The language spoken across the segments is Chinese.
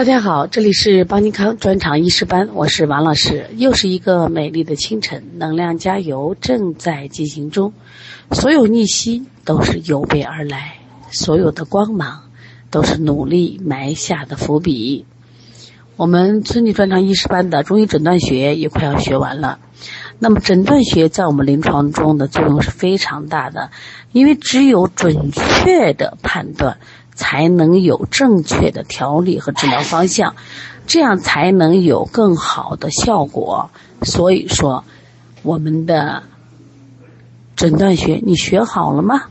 大家好，这里是邦尼康专场医师班，我是王老师。又是一个美丽的清晨，能量加油正在进行中。所有逆袭都是有备而来，所有的光芒都是努力埋下的伏笔。我们春季专场医师班的中医诊断学也快要学完了。那么诊断学在我们临床中的作用是非常大的，因为只有准确的判断。才能有正确的调理和治疗方向，这样才能有更好的效果。所以说，我们的诊断学你学好了吗？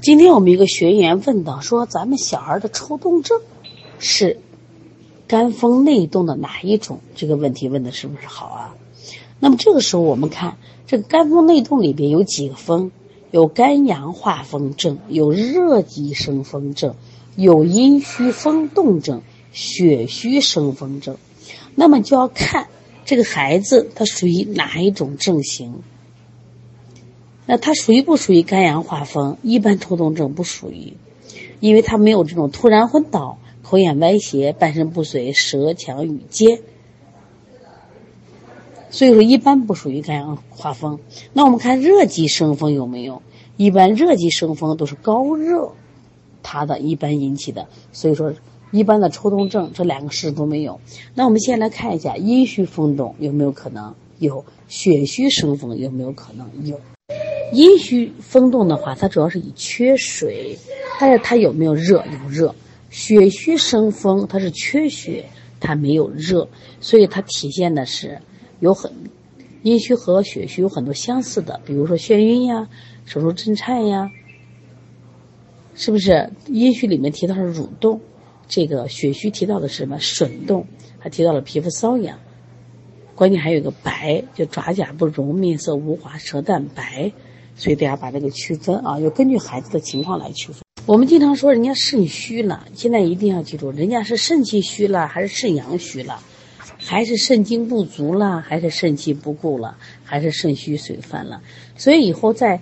今天我们一个学员问到说，咱们小孩的抽动症是肝风内动的哪一种？这个问题问的是不是好啊？那么这个时候我们看这个肝风内动里边有几个风？有肝阳化风症，有热极生风症，有阴虚风动症，血虚生风症。那么就要看这个孩子他属于哪一种症型。那他属于不属于肝阳化风？一般抽动症不属于，因为他没有这种突然昏倒、口眼歪斜、半身不遂、舌强语尖。所以说，一般不属于肝阳化风。那我们看热极生风有没有？一般热极生风都是高热，它的一般引起的。所以说，一般的抽动症这两个事都没有。那我们先来看一下阴虚风动有没有可能？有。血虚生风有没有可能？有。阴虚风动的话，它主要是以缺水，但是它有没有热？有热。血虚生风，它是缺血，它没有热，所以它体现的是。有很阴虚和血虚有很多相似的，比如说眩晕呀、手足震颤呀，是不是？阴虚里面提到是蠕动，这个血虚提到的是什么？吮动，还提到了皮肤瘙痒，关键还有一个白，就爪甲不容、面色无华、舌淡白，所以大家把这个区分啊，要根据孩子的情况来区分。我们经常说人家肾虚了，现在一定要记住，人家是肾气虚了还是肾阳虚了？还是肾精不足了，还是肾气不固了，还是肾虚水泛了？所以以后在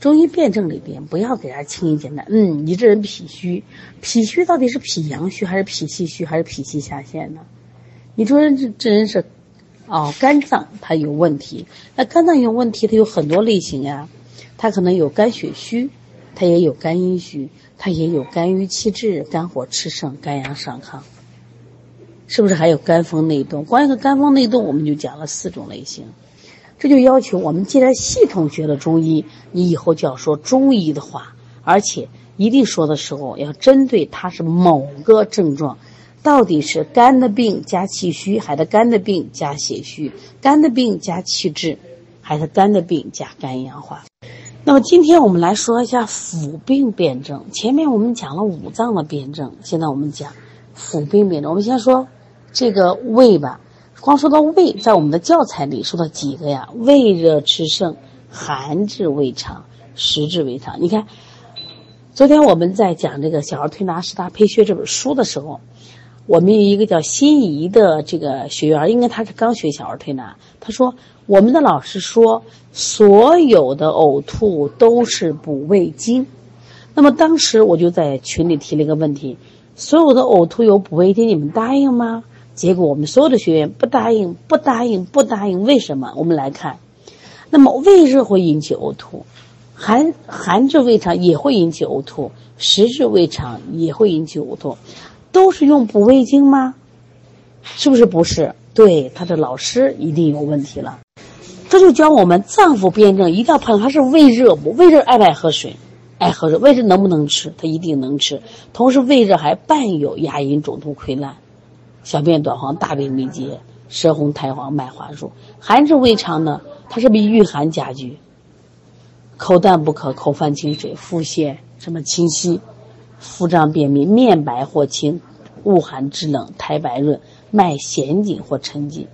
中医辨证里边，不要给他轻易简单。嗯，你这人脾虚，脾虚到底是脾阳虚还是脾气虚还是脾气下陷呢？你说这这人是哦，肝脏它有问题，那肝脏有问题，它有很多类型呀，它可能有肝血虚，它也有肝阴虚，它也有肝郁气滞、肝火炽盛、肝阳上亢。是不是还有肝风内动？关于个肝风内动，我们就讲了四种类型。这就要求我们既然系统学了中医，你以后就要说中医的话，而且一定说的时候要针对它是某个症状，到底是肝的病加气虚，还是肝的病加血虚，肝的病加气滞，还是肝的病加肝阳化？那么今天我们来说一下腑病辨证。前面我们讲了五脏的辨证，现在我们讲腑病辩证。我们先说。这个胃吧，光说到胃，在我们的教材里说到几个呀？胃热炽盛，寒滞胃肠，实滞胃肠。你看，昨天我们在讲这个小儿推拿十大配穴这本书的时候，我们有一个叫心仪的这个学员，应该他是刚学小儿推拿，他说我们的老师说所有的呕吐都是补胃经。那么当时我就在群里提了一个问题：所有的呕吐有补胃经，你们答应吗？结果我们所有的学员不答应，不答应，不答应。为什么？我们来看，那么胃热会引起呕吐，寒寒滞胃肠也会引起呕吐，实滞胃肠也会引起呕吐，都是用补胃经吗？是不是不是？对，他的老师一定有问题了。这就教我们脏腑辩证一定要判断他是胃热不？胃热爱不爱喝水？爱喝水。胃热能不能吃？他一定能吃。同时胃热还伴有牙龈肿痛溃烂。小便短黄、大便秘结、舌红苔黄、脉滑数。寒滞胃肠呢，它是不是遇寒加剧？口淡不渴、口泛清水、腹泻什么清晰、腹胀便秘、面白或青、恶寒肢冷、苔白润、脉弦紧或沉紧。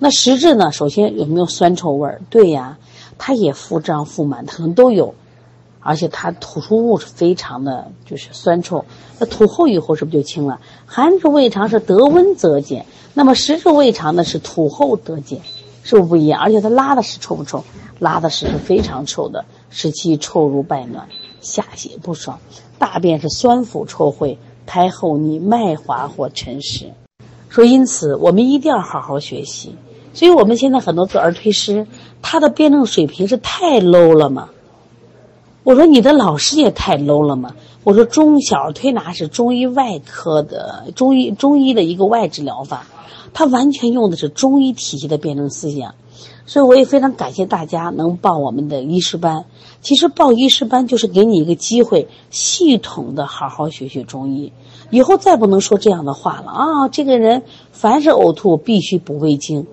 那实质呢？首先有没有酸臭味儿？对呀，它也腹胀、腹满，可能都有。而且它吐出物是非常的，就是酸臭。那吐后以后是不是就清了？寒滞胃肠是得温则减，那么实滞胃肠呢是吐后得减，是不是不一样？而且它拉的屎臭不臭？拉的屎是非常臭的，使其臭如败暖，下泻不爽。大便是酸腐臭秽，苔厚腻，脉滑或沉实。说因此我们一定要好好学习。所以我们现在很多做儿推师，他的辩证水平是太 low 了吗？我说你的老师也太 low 了吗？我说中小儿推拿是中医外科的中医中医的一个外治疗法，它完全用的是中医体系的辩证思想。所以我也非常感谢大家能报我们的医师班。其实报医师班就是给你一个机会，系统的好好学学中医，以后再不能说这样的话了啊！这个人凡是呕吐必须补胃经。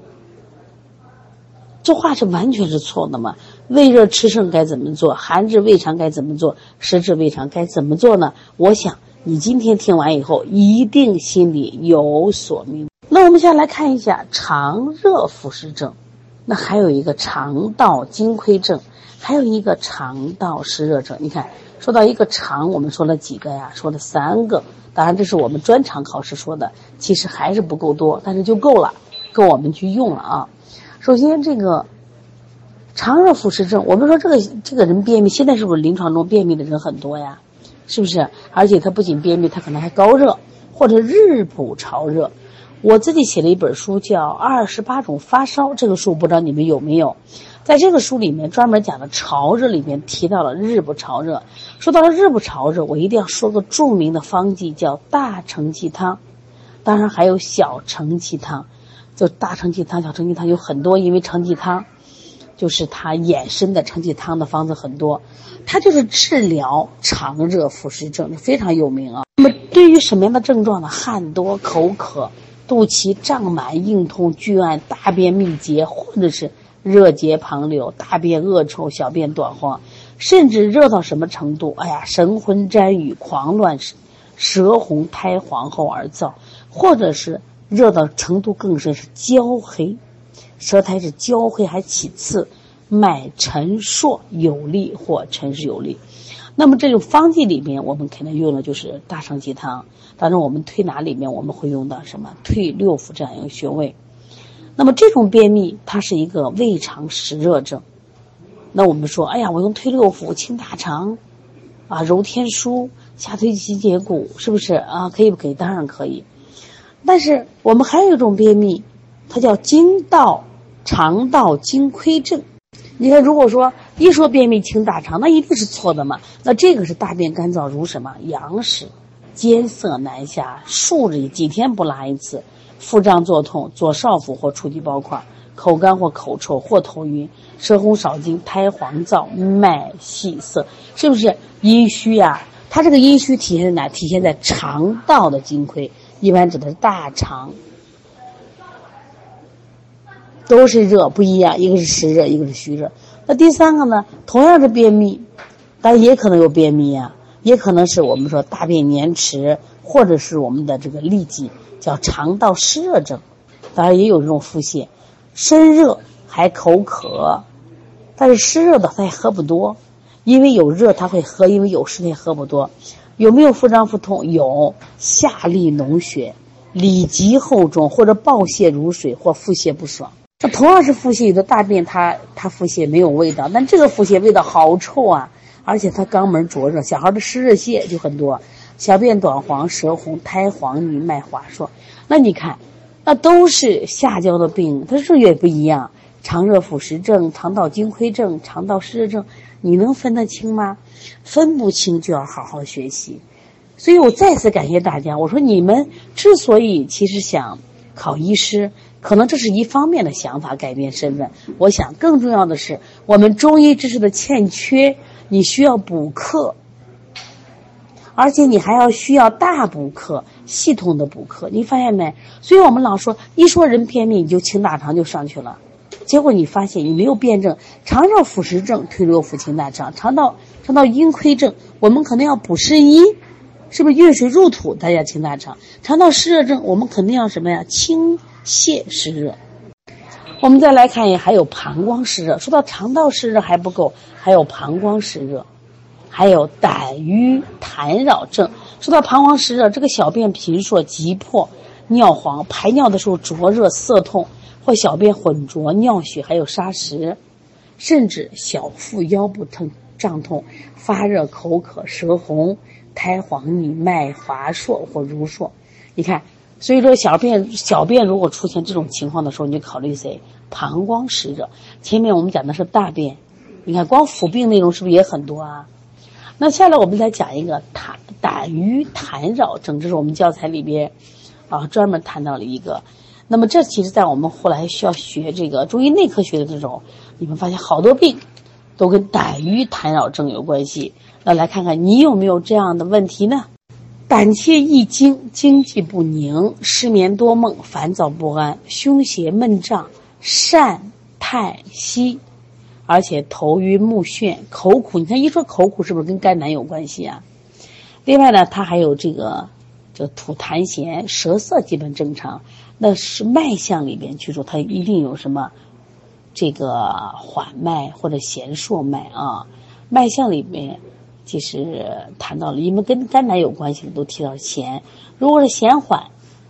这话是完全是错的嘛？胃热吃盛该怎么做？寒滞胃肠该怎么做？湿滞胃肠该怎么做呢？我想你今天听完以后，一定心里有所明。那我们先来看一下肠热腐蚀症，那还有一个肠道津亏症，还有一个肠道湿热症。你看，说到一个肠，我们说了几个呀？说了三个。当然，这是我们专场考试说的，其实还是不够多，但是就够了，够我们去用了啊。首先，这个肠热腐蚀症，我们说这个这个人便秘，现在是不是临床中便秘的人很多呀？是不是？而且他不仅便秘，他可能还高热或者日补潮热。我自己写了一本书，叫《二十八种发烧》，这个书不知道你们有没有？在这个书里面专门讲的潮热里面提到了日不潮热。说到了日不潮热，我一定要说个著名的方剂，叫大承气汤，当然还有小承气汤。就大承气汤、小承气汤有很多，因为承气汤就是它衍生的承气汤的方子很多，它就是治疗肠热腐蚀症，非常有名啊。那么对于什么样的症状呢？汗多、口渴、肚脐胀满、硬痛、巨按、大便秘结，或者是热结旁流、大便恶臭、小便短黄，甚至热到什么程度？哎呀，神魂沾雨、狂乱、舌红、苔黄后而燥，或者是。热到程度更深，是焦黑，舌苔是焦黑还起刺，脉沉硕有力或沉实有力。那么这种方剂里面，我们肯定用的就是大承气汤。当然，我们推拿里面我们会用到什么退六腑这样一个穴位。那么这种便秘，它是一个胃肠湿热症。那我们说，哎呀，我用退六腑、清大肠，啊，揉天枢、下推七节骨，是不是啊？可以不可以？当然可以。但是我们还有一种便秘，它叫经道肠道津亏症。你看，如果说一说便秘清大肠，那一定是错的嘛。那这个是大便干燥如什么？羊屎，艰涩难下，数日几天不拉一次，腹胀作痛，左少腹或触及包块，口干或口臭或头晕，舌红少津，苔黄燥，脉细涩，是不是阴虚呀？它这个阴虚体现在哪？体现在肠道的津亏。一般指的是大肠，都是热不一样，一个是湿热，一个是虚热。那第三个呢？同样是便秘，但也可能有便秘啊，也可能是我们说大便粘迟，或者是我们的这个痢疾，叫肠道湿热症。当然也有这种腹泻，身热还口渴，但是湿热的他也喝不多，因为有热他会喝，因为有湿他也喝不多。有没有腹胀腹痛？有，下利脓血，里急后重，或者暴泻如水，或腹泻不爽。那同样是腹泻，有的大便它它腹泻没有味道，但这个腹泻味道好臭啊！而且它肛门灼热，小孩的湿热泻就很多，小便短黄、舌红、苔黄腻、脉滑数。那你看，那都是下焦的病，它是也不一样。肠热腐蚀症、肠道津亏症、肠道湿热症，你能分得清吗？分不清就要好好学习。所以我再次感谢大家。我说你们之所以其实想考医师，可能这是一方面的想法改变身份。我想更重要的是，我们中医知识的欠缺，你需要补课，而且你还要需要大补课、系统的补课。你发现没？所以我们老说，一说人便秘，你就清大肠就上去了。结果你发现你没有辩证，肠道腐蚀症退六腑清大肠，肠道肠道阴亏症，我们可能要补肾阴，是不是运水入土，大家清大肠？肠道湿热症，我们肯定要什么呀？清泻湿热。我们再来看一下，还有膀胱湿热。说到肠道湿热还不够，还有膀胱湿热，还有胆瘀痰扰症。说到膀胱湿热，这个小便频数急迫，尿黄，排尿的时候灼热涩痛。或小便浑浊、尿血，还有沙石，甚至小腹腰部疼、胀痛、发热、口渴、舌红、苔黄腻、脉滑数或如数。你看，所以说小便小便如果出现这种情况的时候，你就考虑谁？膀胱湿热。前面我们讲的是大便，你看光腹病内容是不是也很多啊？那下来我们再讲一个痰胆瘀痰扰症，这是我们教材里边啊专门谈到了一个。那么这其实，在我们后来需要学这个中医内科学的这种，你们发现好多病都跟胆瘀痰扰症有关系。那来看看你有没有这样的问题呢？胆怯易惊，经济不宁，失眠多梦，烦躁不安，胸胁闷胀，疝叹息。而且头晕目眩，口苦。你看一说口苦，是不是跟肝胆有关系啊？另外呢，它还有这个，就吐痰涎，舌色基本正常。那是脉象里边去说，它一定有什么，这个缓脉或者弦数脉啊？脉象里面其实谈到了，因为跟肝胆有关系都提到弦。如果是弦缓。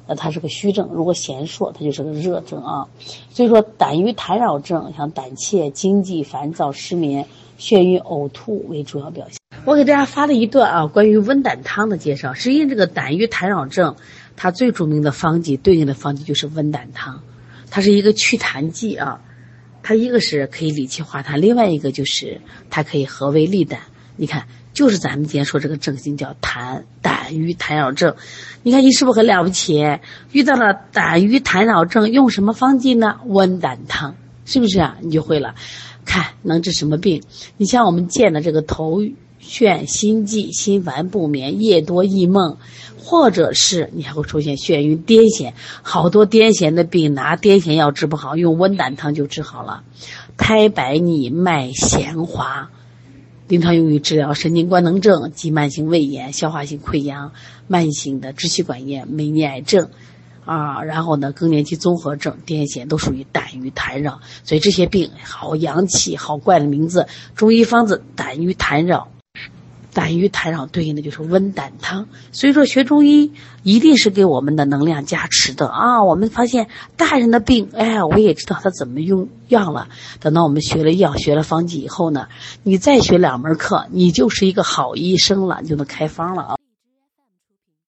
那它是个虚症，如果弦硕，它就是个热症啊。所以说，胆郁痰扰症，像胆怯、惊悸、烦躁、失眠、眩晕、呕吐为主要表现。我给大家发了一段啊，关于温胆汤的介绍。实际上，这个胆郁痰扰症，它最著名的方剂，对应的方剂就是温胆汤，它是一个祛痰剂啊。它一个是可以理气化痰，另外一个就是它可以和胃利胆。你看。就是咱们今天说这个症型叫痰胆盂痰扰症，你看你是不是很了不起？遇到了胆盂痰扰症，用什么方剂呢？温胆汤，是不是啊？你就会了。看能治什么病？你像我们见的这个头眩、心悸、心烦不眠、夜多易梦，或者是你还会出现眩晕、癫痫，好多癫痫的病拿癫痫药治不好，用温胆汤就治好了。苔白腻、脉弦滑。经常用于治疗神经官能症及慢性胃炎、消化性溃疡、慢性的支气管炎、梅尼埃症，啊，然后呢，更年期综合症、癫痫都属于胆郁痰扰，所以这些病好洋气、好怪的名字。中医方子胆郁痰扰。胆与痰扰对应的就是温胆汤，所以说学中医一定是给我们的能量加持的啊！我们发现大人的病，哎，我也知道他怎么用药了。等到我们学了药、学了方剂以后呢，你再学两门课，你就是一个好医生了，你就能开方了啊！